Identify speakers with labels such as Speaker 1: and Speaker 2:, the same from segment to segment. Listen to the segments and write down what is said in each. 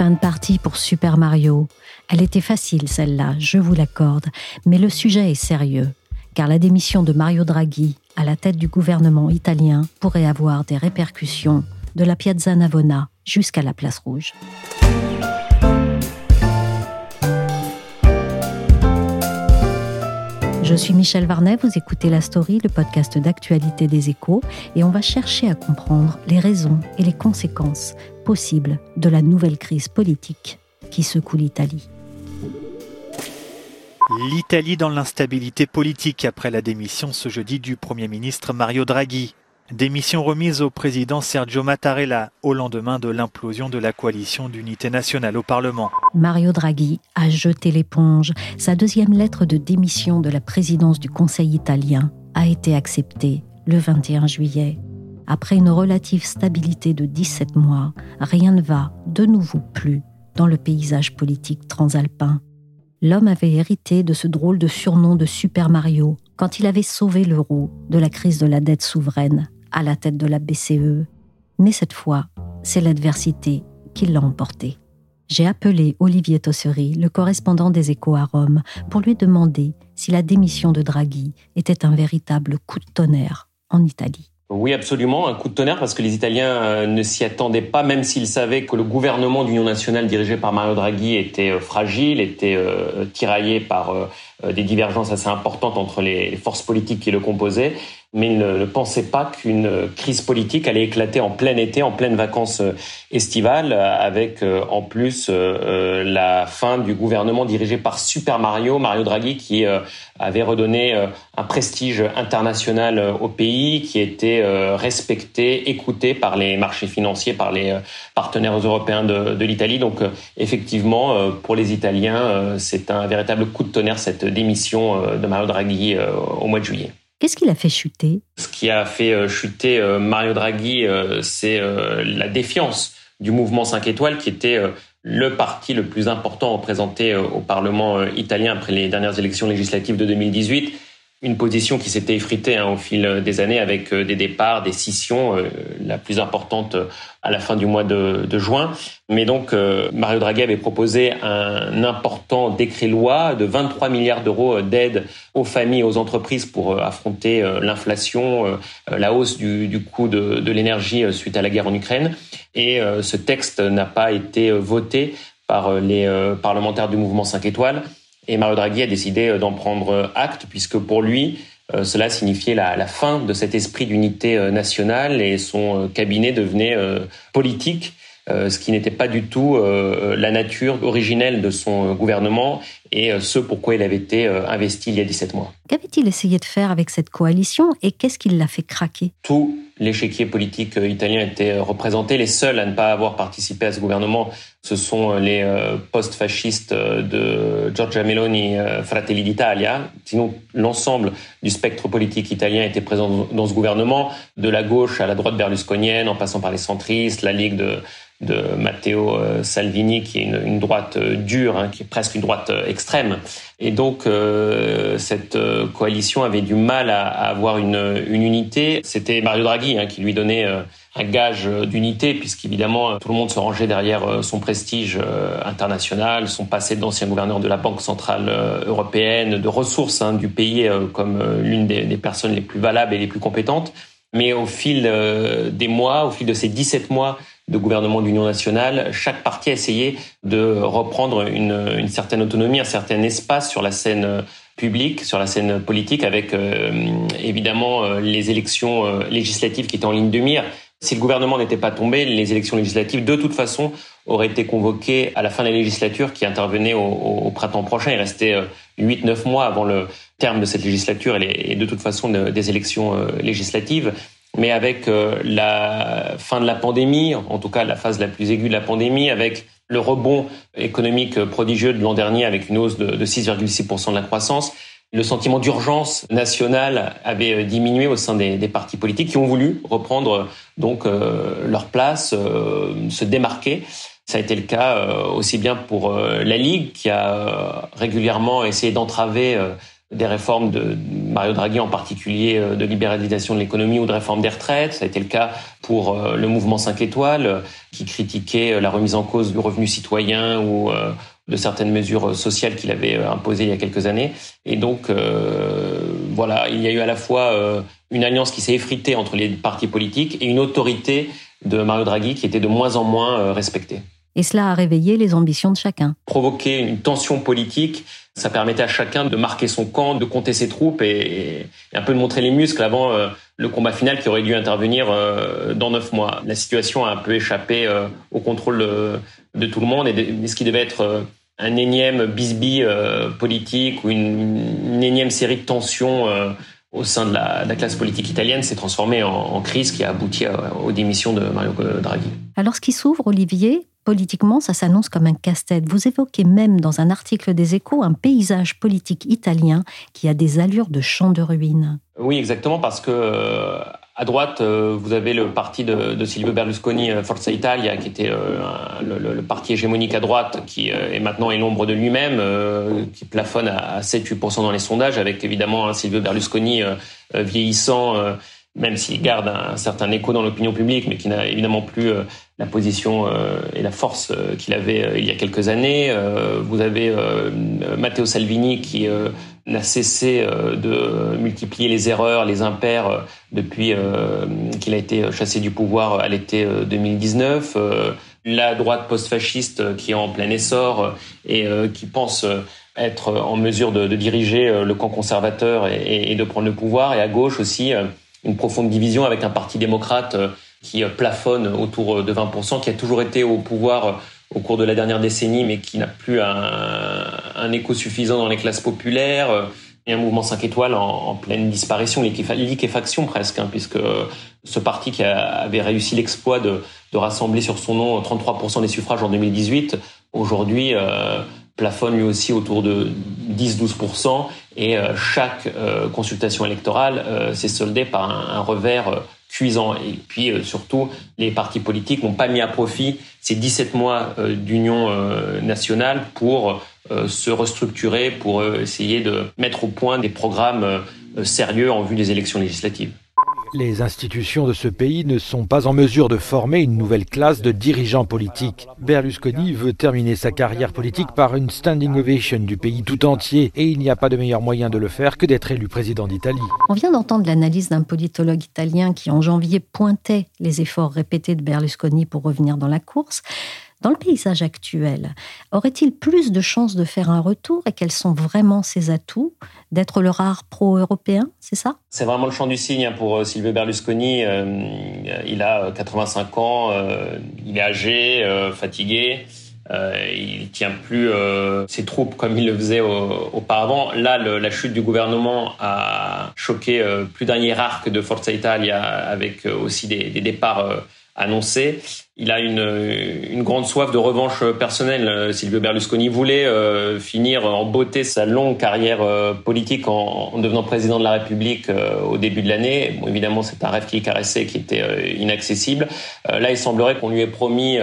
Speaker 1: Fin de partie pour Super Mario. Elle était facile, celle-là, je vous l'accorde, mais le sujet est sérieux, car la démission de Mario Draghi à la tête du gouvernement italien pourrait avoir des répercussions de la Piazza Navona jusqu'à la Place Rouge. Je suis Michel Varnet, vous écoutez La Story, le podcast d'actualité des échos, et on va chercher à comprendre les raisons et les conséquences possibles de la nouvelle crise politique qui secoue l'Italie.
Speaker 2: L'Italie dans l'instabilité politique après la démission ce jeudi du Premier ministre Mario Draghi. Démission remise au président Sergio Mattarella au lendemain de l'implosion de la coalition d'unité nationale au Parlement.
Speaker 1: Mario Draghi a jeté l'éponge. Sa deuxième lettre de démission de la présidence du Conseil italien a été acceptée le 21 juillet. Après une relative stabilité de 17 mois, rien ne va de nouveau plus dans le paysage politique transalpin. L'homme avait hérité de ce drôle de surnom de Super Mario quand il avait sauvé l'euro de la crise de la dette souveraine à la tête de la BCE. Mais cette fois, c'est l'adversité qui l'a emporté. J'ai appelé Olivier Tossery, le correspondant des Échos à Rome, pour lui demander si la démission de Draghi était un véritable coup de tonnerre en Italie.
Speaker 3: Oui, absolument, un coup de tonnerre parce que les Italiens euh, ne s'y attendaient pas, même s'ils savaient que le gouvernement d'union nationale dirigé par Mario Draghi était euh, fragile, était euh, tiraillé par des divergences assez importantes entre les forces politiques qui le composaient mais il ne, pensait pas qu'une crise politique allait éclater en plein été, en pleine vacances euh, estivales, avec euh, en plus euh, la fin du gouvernement dirigé par Super Mario, Mario Draghi, qui avait redonné un prestige international au pays, qui était respecté, écouté par les marchés financiers, par les partenaires européens de l'Italie. Donc effectivement, pour les Italiens, c'est un véritable coup de tonnerre cette démission de Mario Draghi au mois de juillet.
Speaker 1: Qu'est-ce qui l'a fait chuter?
Speaker 3: Ce qui a fait euh, chuter euh, Mario Draghi, euh, c'est la défiance du mouvement 5 étoiles, qui était le parti le plus important représenté au Parlement italien après les dernières élections législatives de 2018 une position qui s'était effritée hein, au fil des années avec des départs, des scissions, la plus importante à la fin du mois de, juin. Mais donc, Mario Draghi avait proposé un important décret-loi de 23 milliards d'euros d'aide aux familles et aux entreprises pour euh, affronter euh, l'inflation, euh, la hausse du, coût de, de l'énergie suite à la guerre en Ukraine. Et ce texte n'a pas été voté par les parlementaires du mouvement 5 étoiles. Et Mario Draghi a décidé d'en prendre acte, puisque pour lui, cela signifiait la, la, fin de cet esprit d'unité nationale et son cabinet devenait politique ce qui n'était pas du tout la nature originelle de son gouvernement et ce pourquoi il avait été investi il y a 17 mois.
Speaker 1: Qu'avait-il essayé de faire avec cette coalition et qu'est-ce qui l'a fait craquer?
Speaker 3: Tout l'échiquier politique italien était représenté. Les seuls à ne pas avoir participé à ce gouvernement, ce sont les post-fascistes de Giorgia Meloni, Fratelli d'Italia. Sinon, l'ensemble du spectre politique italien était présent dans ce gouvernement, de la gauche à la droite berlusconienne, en passant par les centristes, la Ligue de de Matteo euh, Salvini, qui est une, droite euh, dure, hein, qui est presque une droite euh, extrême. Et donc, cette coalition avait du mal à, avoir une, unité. C'était Mario Draghi hein, qui lui donnait un gage d'unité, puisqu'évidemment, tout le monde se rangeait derrière son prestige international, son passé d'ancien gouverneur de la Banque Centrale Européenne, de ressources hein, du pays comme l'une des, des personnes les plus valables et les plus compétentes. Mais au fil des mois, au fil de ces 17 mois de gouvernement d'union nationale, chaque parti a essayé de reprendre une, une, certaine autonomie, un certain espace sur la scène euh, publique, sur la scène politique, avec euh, évidemment euh, les élections législatives qui étaient en ligne de mire. Si le gouvernement n'était pas tombé, les élections législatives, de toute façon, auraient été convoquées à la fin de la législature qui intervenait au, printemps prochain. Il restait 8-9 mois avant le terme de cette législature et, de toute façon des élections législatives. Mais avec la fin de la pandémie, en tout cas la phase la plus aiguë de la pandémie, avec le rebond économique prodigieux de l'an dernier avec une hausse de, 6,6% de la croissance. Le sentiment d'urgence nationale avait euh, diminué au sein des, partis politiques qui ont voulu reprendre donc euh, leur place, euh, se démarquer. Ça a été le cas aussi bien pour la Ligue qui a régulièrement essayé d'entraver des réformes de Mario Draghi en particulier euh, de libéralisation de l'économie ou de réforme des retraites. Ça a été le cas pour euh, le mouvement 5 étoiles euh, qui critiquait la remise en cause du revenu citoyen ou de certaines mesures sociales qu'il avait imposées il y a quelques années. Et donc, voilà, il y a eu à la fois une alliance qui s'est effritée entre les partis politiques et une autorité de Mario Draghi qui était de moins en moins respectée.
Speaker 1: Et cela a réveillé les ambitions de chacun.
Speaker 3: Provoquer une tension politique, ça permettait à chacun de marquer son camp, de compter ses troupes et, un peu de montrer les muscles avant euh, le combat final qui aurait dû intervenir euh, dans neuf mois. La situation a un peu échappé euh, au contrôle de, tout le monde et ce qui devait être un énième bisbille politique ou une, énième série de tensions au sein de la, classe politique italienne s'est transformé en, en, crise qui a abouti aux démissions de Mario Draghi.
Speaker 1: Alors ce qui s'ouvre, Olivier, Politiquement, ça s'annonce comme un casse-tête. Vous évoquez même dans un article des Échos un paysage politique italien qui a des allures de champ de ruines.
Speaker 3: Oui, exactement, parce que euh, à droite, euh, vous avez le parti de, Silvio Berlusconi, euh, Forza Italia, qui était le, parti hégémonique à droite, qui est maintenant est l'ombre de lui-même, qui plafonne à 7-8% dans les sondages, avec évidemment un Silvio Berlusconi vieillissant même s'il garde un, certain écho dans l'opinion publique, mais qui n'a évidemment plus euh, la position euh, et la force euh, qu'il avait il y a quelques années. vous avez Matteo Salvini qui n'a cessé de multiplier les erreurs, les impairs depuis qu'il a été chassé du pouvoir à l'été 2019. la droite post-fasciste qui est en plein essor et qui pense être en mesure de, diriger le camp conservateur et, de prendre le pouvoir. Et à gauche aussi une profonde division avec un parti démocrate euh, qui euh, plafonne autour euh, de 20%, qui a toujours été au pouvoir au cours de la dernière décennie, mais qui n'a plus un, écho suffisant dans les classes populaires, et un mouvement 5 étoiles en, pleine disparition, liquéfaction presque, hein, puisque ce parti qui avait réussi l'exploit de, rassembler sur son nom 33% des suffrages en 2018, aujourd'hui plafonne lui aussi autour de 10-12%, et euh, chaque euh, consultation électorale euh, s'est soldée par un, revers cuisant. Et puis surtout, les partis politiques n'ont pas mis à profit ces 17 mois d'union nationale pour se restructurer, pour essayer de mettre au point des programmes sérieux en vue des élections législatives.
Speaker 4: Les institutions de ce pays ne sont pas en mesure de former une nouvelle classe de dirigeants politiques. Berlusconi veut terminer sa carrière politique par une standing ovation du pays tout entier et il n'y a pas de meilleur moyen de le faire que d'être élu président d'Italie.
Speaker 1: On vient d'entendre l'analyse d'un politologue italien qui en janvier pointait les efforts répétés de Berlusconi pour revenir dans la course. Dans le paysage actuel, aurait-il plus de chances de faire un retour et quels sont vraiment ses atouts D'être le rare pro-européen, c'est ça?
Speaker 3: C'est vraiment le champ du signe hein, pour euh, Silvio Berlusconi. Euh, il a 85 euh, ans, il est âgé, fatigué. il tient plus ses troupes comme il le faisait auparavant. Là, la chute du gouvernement a choqué plus d'un hiérarque de Forza Italia avec aussi des départs annoncé. Il a une, grande soif de revanche personnelle. Silvio Berlusconi voulait euh, finir en beauté sa longue carrière euh, politique en, devenant président de la République euh, au début de l'année. Évidemment, c'est un rêve qu'il caressait, qui était inaccessible. là, il semblerait qu'on lui ait promis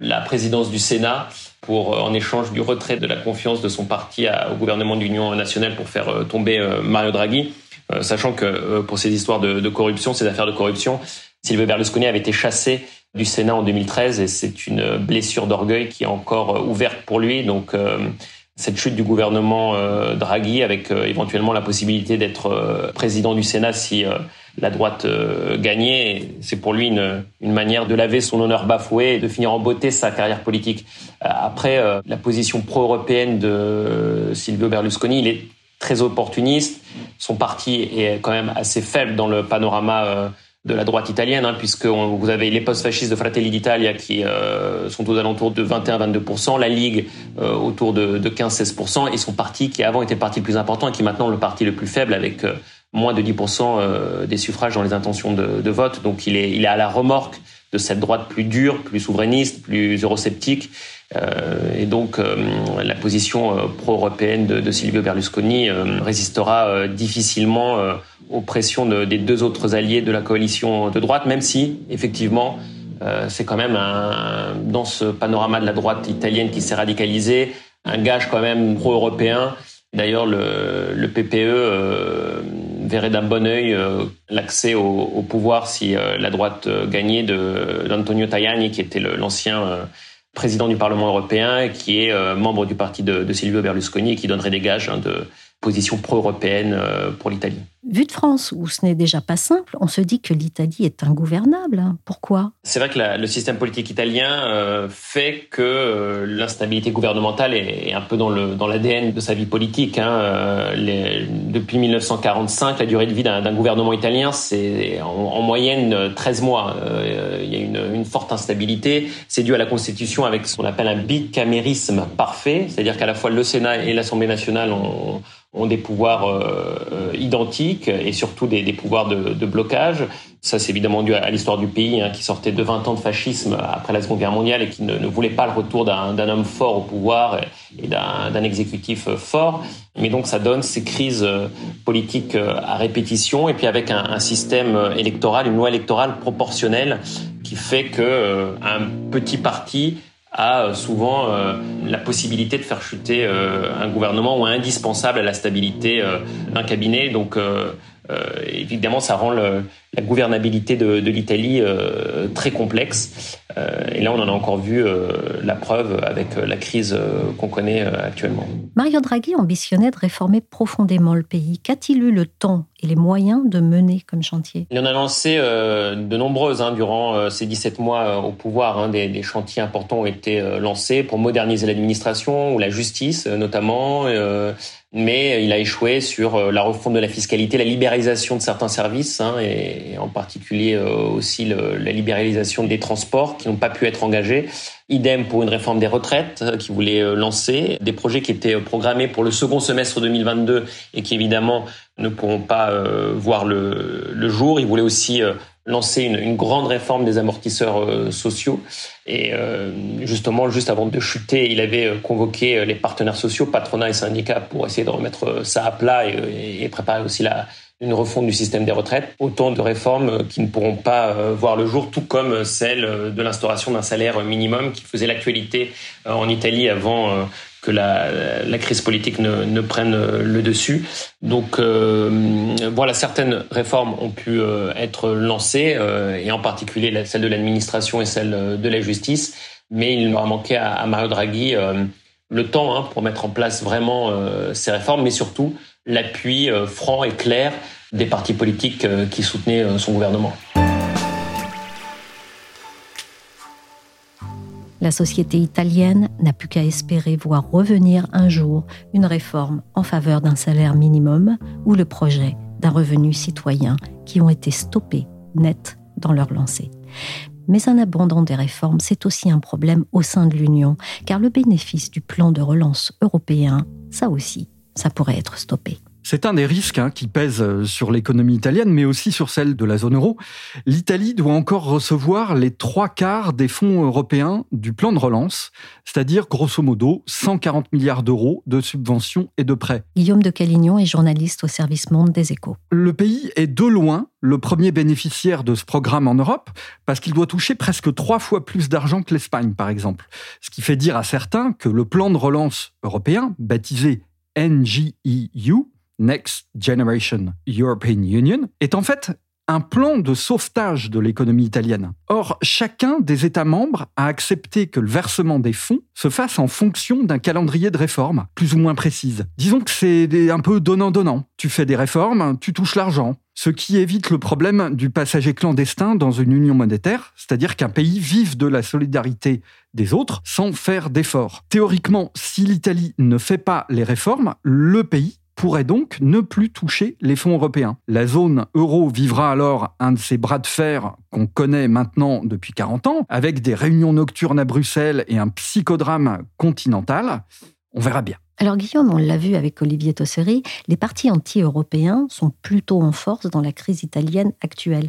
Speaker 3: la présidence du Sénat pour en échange du retrait de la confiance de son parti au gouvernement d'union nationale pour faire tomber Mario Draghi. sachant que pour ces histoires de, de corruption, ces affaires de corruption, Silvio Berlusconi avait été chassé du Sénat en 2013 et c'est une blessure d'orgueil qui est encore euh, ouverte pour lui. Donc euh, cette chute du gouvernement euh, Draghi avec éventuellement la possibilité d'être président du Sénat si la droite gagnait, c'est pour lui une, une, manière de laver son honneur bafoué et de finir en beauté sa carrière politique. après, la position pro-européenne de Silvio Berlusconi, il est très opportuniste. Son parti est quand même assez faible dans le panorama de la droite italienne, hein, puisque vous avez les post-fascistes de Fratelli d'Italia qui euh, sont aux alentours de 21-22%, la Ligue euh, autour de, de 15-16%, et son parti qui avant était le parti le plus important et qui est maintenant le parti le plus faible avec euh, moins de 10% des suffrages dans les intentions de, vote. Donc il est, il est à la remorque de cette droite plus dure, plus souverainiste, plus eurosceptique. et donc la position pro-européenne de, Silvio Berlusconi résistera difficilement aux pressions des deux autres alliés de la coalition de droite, même si, effectivement, euh, c'est quand même un, dans ce panorama de la droite italienne qui s'est radicalisée, un gage quand même pro-européen. D'ailleurs, le, PPE euh, verrait d'un bon œil euh, l'accès au, pouvoir si la droite gagnait d'Antonio Tajani, qui était l'ancien président du Parlement européen, qui est membre du parti de, de Silvio Berlusconi et qui donnerait des gages hein, de position pro-européenne pour l'Italie.
Speaker 1: Vu de France, où ce n'est déjà pas simple, on se dit que l'Italie est ingouvernable. Pourquoi?
Speaker 3: C'est vrai que le système politique italien euh, fait que euh, l'instabilité gouvernementale est, un peu dans le dans l'ADN de sa vie politique. Hein. Euh, depuis 1945, la durée de vie d'un gouvernement italien, c'est en, en, moyenne 13 mois. Il y a une, forte instabilité. C'est dû à la Constitution avec ce qu'on appelle un bicamérisme parfait, c'est-à-dire qu'à la fois le Sénat et l'Assemblée nationale ont des pouvoirs euh, euh, et surtout des, pouvoirs de, blocage. Ça, c'est évidemment dû à, l'histoire du pays hein, qui sortait de 20 ans de fascisme après la Seconde Guerre mondiale et qui ne, voulait pas le retour d'un homme fort au pouvoir et, d'un exécutif fort. Mais donc, ça donne ces crises euh, politiques à répétition et puis avec un, un système électoral, une loi électorale proportionnelle qui fait que un petit parti a euh, souvent euh, la possibilité de faire chuter euh, un gouvernement ou indispensable à la stabilité d'un cabinet. Donc évidemment, ça rend la gouvernabilité de, de l'Italie très complexe. et là, on en a encore vu la preuve avec la crise qu'on connaît actuellement.
Speaker 1: Mario Draghi ambitionnait de réformer profondément le pays. Qu'a-t-il eu le temps et les moyens de mener comme chantier
Speaker 3: Il en a lancé euh, de nombreuses hein, durant euh, ces 17 mois euh, au pouvoir. Hein, des, des, chantiers importants ont été euh, lancés pour moderniser l'administration ou la justice euh, notamment. Euh, mais il a échoué sur la refonte de la fiscalité, la libéralisation de certains services, hein, et, et, en particulier aussi le, la libéralisation des transports qui n'ont pas pu être engagés. Idem pour une réforme des retraites qui voulait lancer, des projets qui étaient programmés pour le second semestre 2022 et qui évidemment ne pourront pas euh, voir le, jour. Il voulait aussi euh, lancer une, grande réforme des amortisseurs euh, sociaux. Et euh, justement, juste avant de chuter, il avait convoqué les partenaires sociaux, patronat et syndicats, pour essayer de remettre ça à plat et, et préparer aussi la, une refonte du système des retraites. Autant de réformes qui ne pourront pas voir le jour, tout comme celle de l'instauration d'un salaire minimum qui faisait l'actualité en Italie avant que la, crise politique ne, ne, prenne le dessus. Donc euh, voilà, certaines réformes ont pu euh, être lancées, euh, et en particulier celle de l'administration et celle de la justice, mais il leur a manqué à, Mario Draghi euh, le temps hein, pour mettre en place vraiment euh, ces réformes, mais surtout l'appui franc et clair des partis politiques qui soutenaient son gouvernement.
Speaker 1: La société italienne n'a plus qu'à espérer voir revenir un jour une réforme en faveur d'un salaire minimum ou le projet d'un revenu citoyen qui ont été stoppés net dans leur lancée. Mais un abandon des réformes, c'est aussi un problème au sein de l'Union, car le bénéfice du plan de relance européen, ça aussi, ça pourrait être stoppé.
Speaker 5: C'est un des risques hein, qui pèse euh, sur l'économie italienne, mais aussi sur celle de la zone euro. L'Italie doit encore recevoir les trois quarts des fonds européens du plan de relance, c'est-à-dire grosso modo 140 milliards d'euros de subventions et de prêts.
Speaker 1: Guillaume de Calignon est journaliste au service Monde des Échos.
Speaker 5: Le pays est de loin le premier bénéficiaire de ce programme en Europe, parce qu'il doit toucher presque trois fois plus d'argent que l'Espagne, par exemple. Ce qui fait dire à certains que le plan de relance européen, baptisé NGEU, Next Generation European Union, est en fait un plan de sauvetage de l'économie italienne. Or, chacun des États membres a accepté que le versement des fonds se fasse en fonction d'un calendrier de réforme, plus ou moins précise. Disons que c'est un peu donnant-donnant. Tu fais des réformes, tu touches l'argent. Ce qui évite le problème du passager clandestin dans une union monétaire, c'est-à-dire qu'un pays vive de la solidarité des autres sans faire d'efforts. Théoriquement, si l'Italie ne fait pas les réformes, le pays pourrait donc ne plus toucher les fonds européens. La zone euro vivra alors un de ces bras de fer qu'on connaît maintenant depuis 40 ans, avec des réunions nocturnes à Bruxelles et un psychodrame continental. On verra bien.
Speaker 1: Alors Guillaume, on l'a vu avec Olivier Tosseri, les partis anti-européens sont plutôt en force dans la crise italienne actuelle.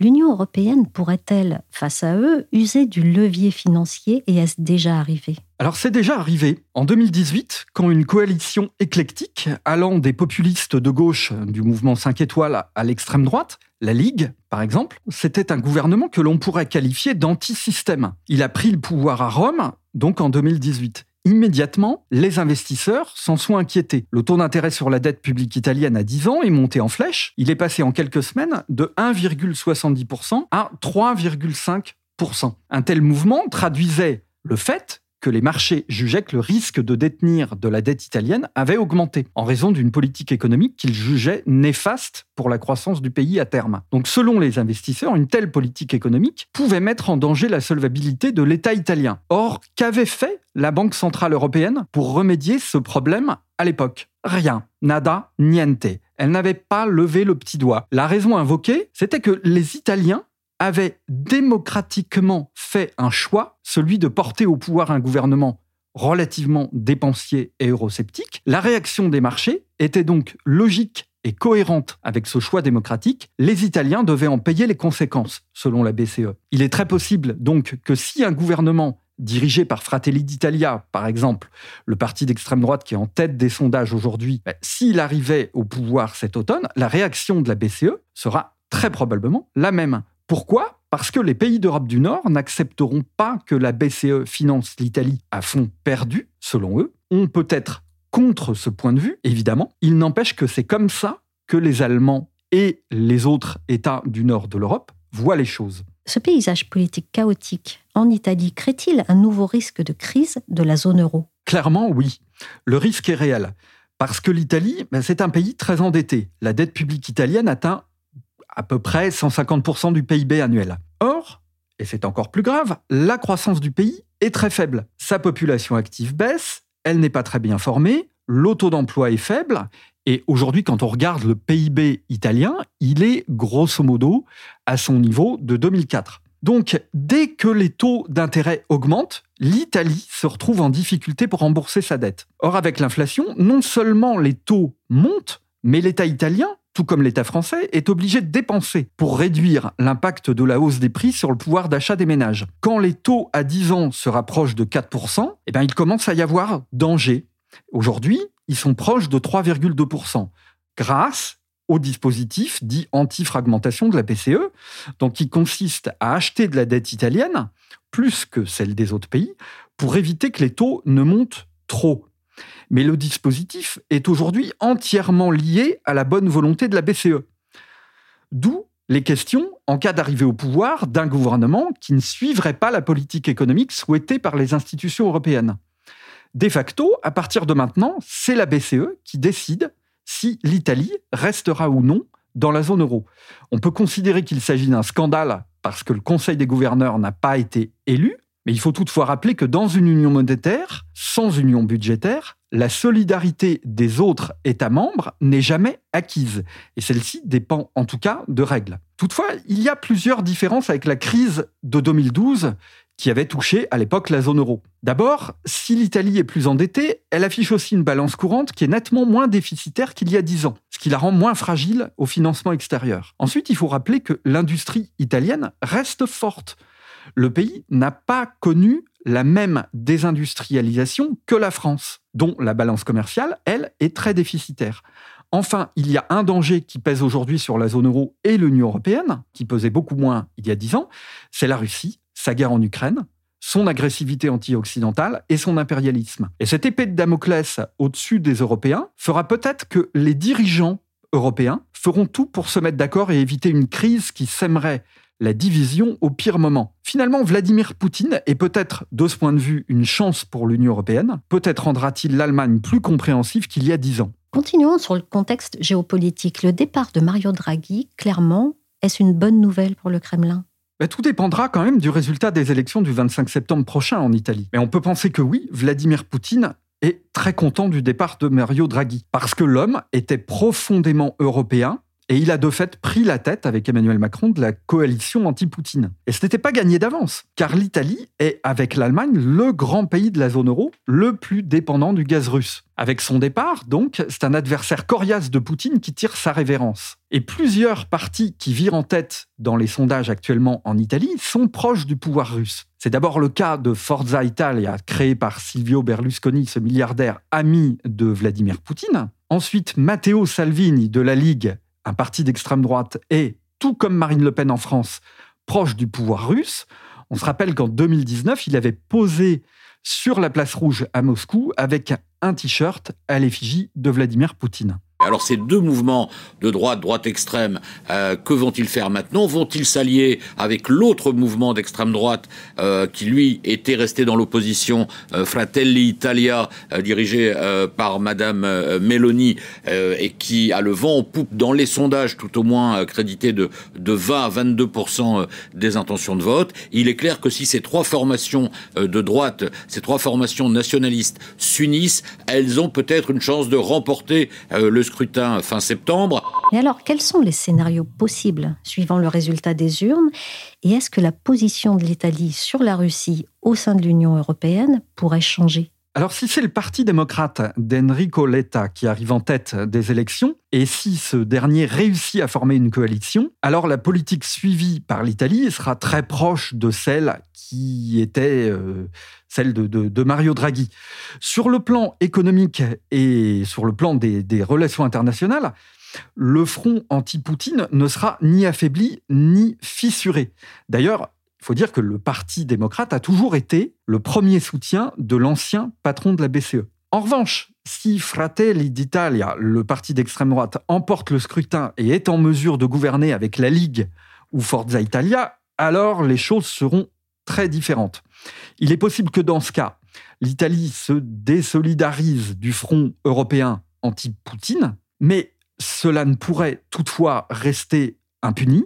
Speaker 1: L'Union européenne pourrait-elle, face à eux, user du levier financier et est-ce déjà arrivé?
Speaker 5: Alors c'est déjà arrivé en 2018 quand une coalition éclectique allant des populistes de gauche du mouvement 5 étoiles à l'extrême droite, la Ligue par exemple, c'était un gouvernement que l'on pourrait qualifier d'anti-système. Il a pris le pouvoir à Rome donc en 2018. Immédiatement, les investisseurs s'en sont inquiétés. Le taux d'intérêt sur la dette publique italienne à 10 ans est monté en flèche. Il est passé en quelques semaines de 1,70% à 3,5%. Un tel mouvement traduisait le fait que les marchés jugeaient que le risque de détenir de la dette italienne avait augmenté en raison d'une politique économique qu'ils jugeaient néfaste pour la croissance du pays à terme. Donc selon les investisseurs, une telle politique économique pouvait mettre en danger la solvabilité de l'État italien. Or, qu'avait fait la Banque centrale européenne pour remédier ce problème à l'époque? Rien, nada, niente. Elle n'avait pas levé le petit doigt. La raison invoquée, c'était que les Italiens avait démocratiquement fait un choix, celui de porter au pouvoir un gouvernement relativement dépensier et eurosceptique. La réaction des marchés était donc logique et cohérente avec ce choix démocratique, les Italiens devaient en payer les conséquences, selon la BCE. Il est très possible donc que si un gouvernement dirigé par Fratelli d'Italia, par exemple, le parti d'extrême droite qui est en tête des sondages aujourd'hui, ben, s'il arrivait au pouvoir cet automne, la réaction de la BCE sera très probablement la même. Pourquoi? Parce que les pays d'Europe du Nord n'accepteront pas que la BCE finance l'Italie à fond perdu, selon eux. On peut être contre ce point de vue, évidemment. Il n'empêche que c'est comme ça que les Allemands et les autres États du nord de l'Europe voient les choses.
Speaker 1: Ce paysage politique chaotique en Italie crée-t-il un nouveau risque de crise de la zone euro?
Speaker 5: Clairement, oui. Le risque est réel. Parce que l'Italie, ben, c'est un pays très endetté. La dette publique italienne atteint à peu près 150% du PIB annuel. Or, et c'est encore plus grave, la croissance du pays est très faible. Sa population active baisse, elle n'est pas très bien formée, le taux d'emploi est faible, et aujourd'hui, quand on regarde le PIB italien, il est grosso modo à son niveau de 2004. Donc, dès que les taux d'intérêt augmentent, l'Italie se retrouve en difficulté pour rembourser sa dette. Or, avec l'inflation, non seulement les taux montent, mais l'État italien tout comme l'État français, est obligé de dépenser pour réduire l'impact de la hausse des prix sur le pouvoir d'achat des ménages. Quand les taux à 10 ans se rapprochent de 4%, eh bien, il commence à y avoir danger. Aujourd'hui, ils sont proches de 3,2%, grâce au dispositif dit anti-fragmentation de la PCE, donc qui consiste à acheter de la dette italienne, plus que celle des autres pays, pour éviter que les taux ne montent trop. Mais le dispositif est aujourd'hui entièrement lié à la bonne volonté de la BCE. D'où les questions en cas d'arrivée au pouvoir d'un gouvernement qui ne suivrait pas la politique économique souhaitée par les institutions européennes. De facto, à partir de maintenant, c'est la BCE qui décide si l'Italie restera ou non dans la zone euro. On peut considérer qu'il s'agit d'un scandale parce que le Conseil des gouverneurs n'a pas été élu, mais il faut toutefois rappeler que dans une union monétaire, sans union budgétaire, la solidarité des autres États membres n'est jamais acquise. Et celle-ci dépend en tout cas de règles. Toutefois, il y a plusieurs différences avec la crise de 2012 qui avait touché à l'époque la zone euro. D'abord, si l'Italie est plus endettée, elle affiche aussi une balance courante qui est nettement moins déficitaire qu'il y a dix ans, ce qui la rend moins fragile au financement extérieur. Ensuite, il faut rappeler que l'industrie italienne reste forte le pays n'a pas connu la même désindustrialisation que la France, dont la balance commerciale, elle, est très déficitaire. Enfin, il y a un danger qui pèse aujourd'hui sur la zone euro et l'Union européenne, qui pesait beaucoup moins il y a dix ans, c'est la Russie, sa guerre en Ukraine, son agressivité anti-occidentale et son impérialisme. Et cette épée de Damoclès au-dessus des Européens fera peut-être que les dirigeants européens feront tout pour se mettre d'accord et éviter une crise qui sèmerait la division au pire moment. Finalement, Vladimir Poutine est peut-être, de ce point de vue, une chance pour l'Union européenne. Peut-être rendra-t-il l'Allemagne plus compréhensive qu'il y a dix ans.
Speaker 1: Continuons sur le contexte géopolitique. Le départ de Mario Draghi, clairement, est-ce une bonne nouvelle pour le Kremlin?
Speaker 5: Ben, tout dépendra quand même du résultat des élections du 25 septembre prochain en Italie. Mais on peut penser que oui, Vladimir Poutine est très content du départ de Mario Draghi, parce que l'homme était profondément européen et il a de fait pris la tête avec Emmanuel Macron de la coalition anti-Poutine. Et ce n'était pas gagné d'avance, car l'Italie est, avec l'Allemagne, le grand pays de la zone euro le plus dépendant du gaz russe. Avec son départ, donc, c'est un adversaire coriace de Poutine qui tire sa révérence. Et plusieurs partis qui virent en tête dans les sondages actuellement en Italie sont proches du pouvoir russe. C'est d'abord le cas de Forza Italia, créé par Silvio Berlusconi, ce milliardaire ami de Vladimir Poutine. Ensuite, Matteo Salvini de la Ligue un parti d'extrême droite est, tout comme Marine Le Pen en France, proche du pouvoir russe. On se rappelle qu'en 2019, il avait posé sur la place rouge à Moscou avec un t-shirt à l'effigie de Vladimir Poutine.
Speaker 6: Alors ces deux mouvements de droite, droite extrême, euh, que vont-ils faire maintenant? Vont-ils s'allier avec l'autre mouvement d'extrême droite euh, qui lui était resté dans l'opposition, euh, Fratelli Italia, dirigé par Madame Meloni et qui a le vent en poupe dans les sondages, tout au moins crédité de, de 20 à 22% des intentions de vote. Il est clair que si ces trois formations de droite, ces trois formations nationalistes s'unissent, elles ont peut-être une chance de remporter le scrutin fin septembre.
Speaker 1: Et alors, quels sont les scénarios possibles suivant le résultat des urnes Et est-ce que la position de l'Italie sur la Russie au sein de l'Union européenne pourrait changer?
Speaker 5: Alors si c'est le Parti démocrate d'Enrico Letta qui arrive en tête des élections, et si ce dernier réussit à former une coalition, alors la politique suivie par l'Italie sera très proche de celle qui était euh, celle de, Mario Draghi. Sur le plan économique et sur le plan des, des relations internationales, le front anti-Poutine ne sera ni affaibli ni fissuré. D'ailleurs, il faut dire que le Parti démocrate a toujours été le premier soutien de l'ancien patron de la BCE. En revanche, si Fratelli d'Italia, le parti d'extrême droite, emporte le scrutin et est en mesure de gouverner avec la Ligue ou Forza Italia, alors les choses seront très différentes. Il est possible que dans ce cas, l'Italie se désolidarise du front européen anti-Poutine, mais cela ne pourrait toutefois rester impuni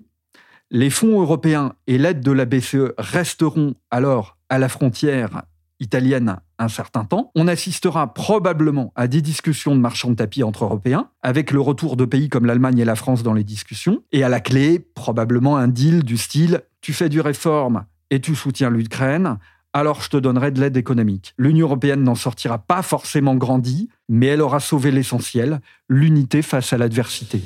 Speaker 5: les fonds européens et l'aide de la BCE resteront alors à la frontière italienne un certain temps. On assistera probablement à des discussions de marchands de tapis entre Européens, avec le retour de pays comme l'Allemagne et la France dans les discussions. Et à la clé, probablement un deal du style tu fais du réforme et tu soutiens l'Ukraine, alors je te donnerai de l'aide économique. L'Union européenne n'en sortira pas forcément grandie, mais elle aura sauvé l'essentiel, l'unité face à l'adversité.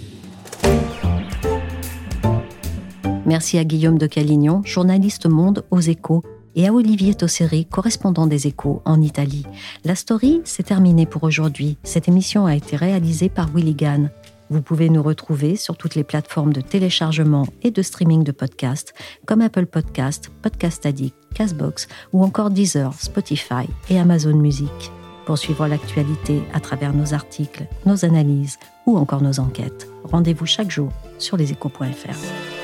Speaker 1: Merci à Guillaume de Calignon, journaliste Monde aux Échos, et à Olivier Tosseri, correspondant des Échos en Italie. La story, c'est terminé pour aujourd'hui. Cette émission a été réalisée par Willy Gann. Vous pouvez nous retrouver sur toutes les plateformes de téléchargement et de streaming de podcasts comme Apple Podcast, Podcast Addict, Castbox ou encore Deezer, Spotify et Amazon Music. Pour suivre l'actualité à travers nos articles, nos analyses ou encore nos enquêtes, rendez-vous chaque jour sur leséchos.fr.